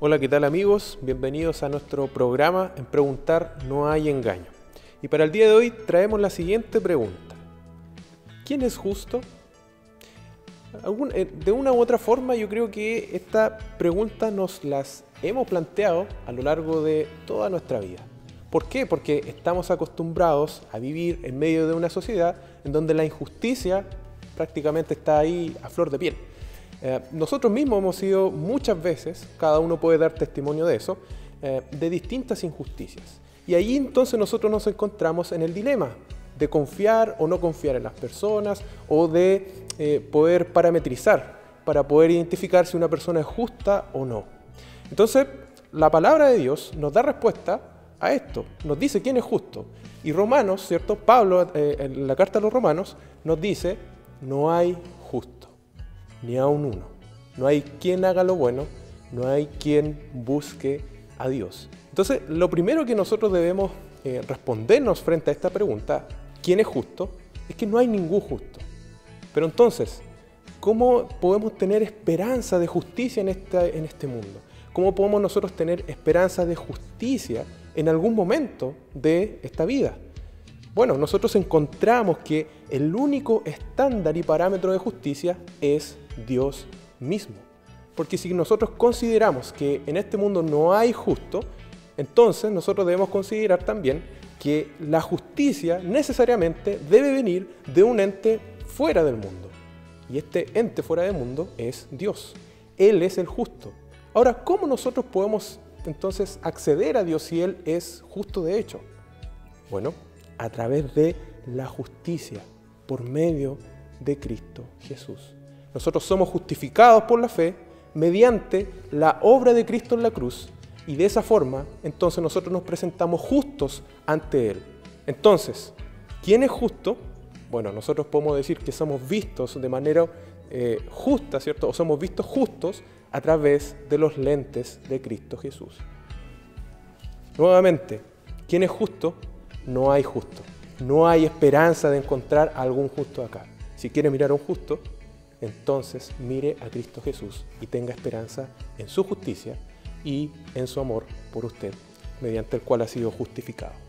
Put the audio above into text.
Hola, ¿qué tal amigos? Bienvenidos a nuestro programa En Preguntar No hay engaño. Y para el día de hoy traemos la siguiente pregunta. ¿Quién es justo? Eh, de una u otra forma yo creo que esta pregunta nos las hemos planteado a lo largo de toda nuestra vida. ¿Por qué? Porque estamos acostumbrados a vivir en medio de una sociedad en donde la injusticia prácticamente está ahí a flor de piel. Eh, nosotros mismos hemos sido muchas veces, cada uno puede dar testimonio de eso, eh, de distintas injusticias. Y ahí entonces nosotros nos encontramos en el dilema de confiar o no confiar en las personas o de eh, poder parametrizar para poder identificar si una persona es justa o no. Entonces, la palabra de Dios nos da respuesta a esto, nos dice quién es justo. Y Romanos, ¿cierto? Pablo en la carta a los Romanos nos dice, no hay justo ni a un uno. No hay quien haga lo bueno, no hay quien busque a Dios. Entonces, lo primero que nosotros debemos eh, respondernos frente a esta pregunta, ¿quién es justo? Es que no hay ningún justo. Pero entonces, ¿cómo podemos tener esperanza de justicia en, en este mundo? ¿Cómo podemos nosotros tener esperanza de justicia en algún momento de esta vida? Bueno, nosotros encontramos que el único estándar y parámetro de justicia es Dios mismo. Porque si nosotros consideramos que en este mundo no hay justo, entonces nosotros debemos considerar también que la justicia necesariamente debe venir de un ente fuera del mundo. Y este ente fuera del mundo es Dios. Él es el justo. Ahora, ¿cómo nosotros podemos entonces acceder a Dios si Él es justo de hecho? Bueno, a través de la justicia, por medio de Cristo Jesús. Nosotros somos justificados por la fe mediante la obra de Cristo en la cruz y de esa forma entonces nosotros nos presentamos justos ante Él. Entonces, ¿quién es justo? Bueno, nosotros podemos decir que somos vistos de manera eh, justa, ¿cierto? O somos vistos justos a través de los lentes de Cristo Jesús. Nuevamente, ¿quién es justo? No hay justo. No hay esperanza de encontrar algún justo acá. Si quiere mirar a un justo, entonces mire a Cristo Jesús y tenga esperanza en su justicia y en su amor por usted, mediante el cual ha sido justificado.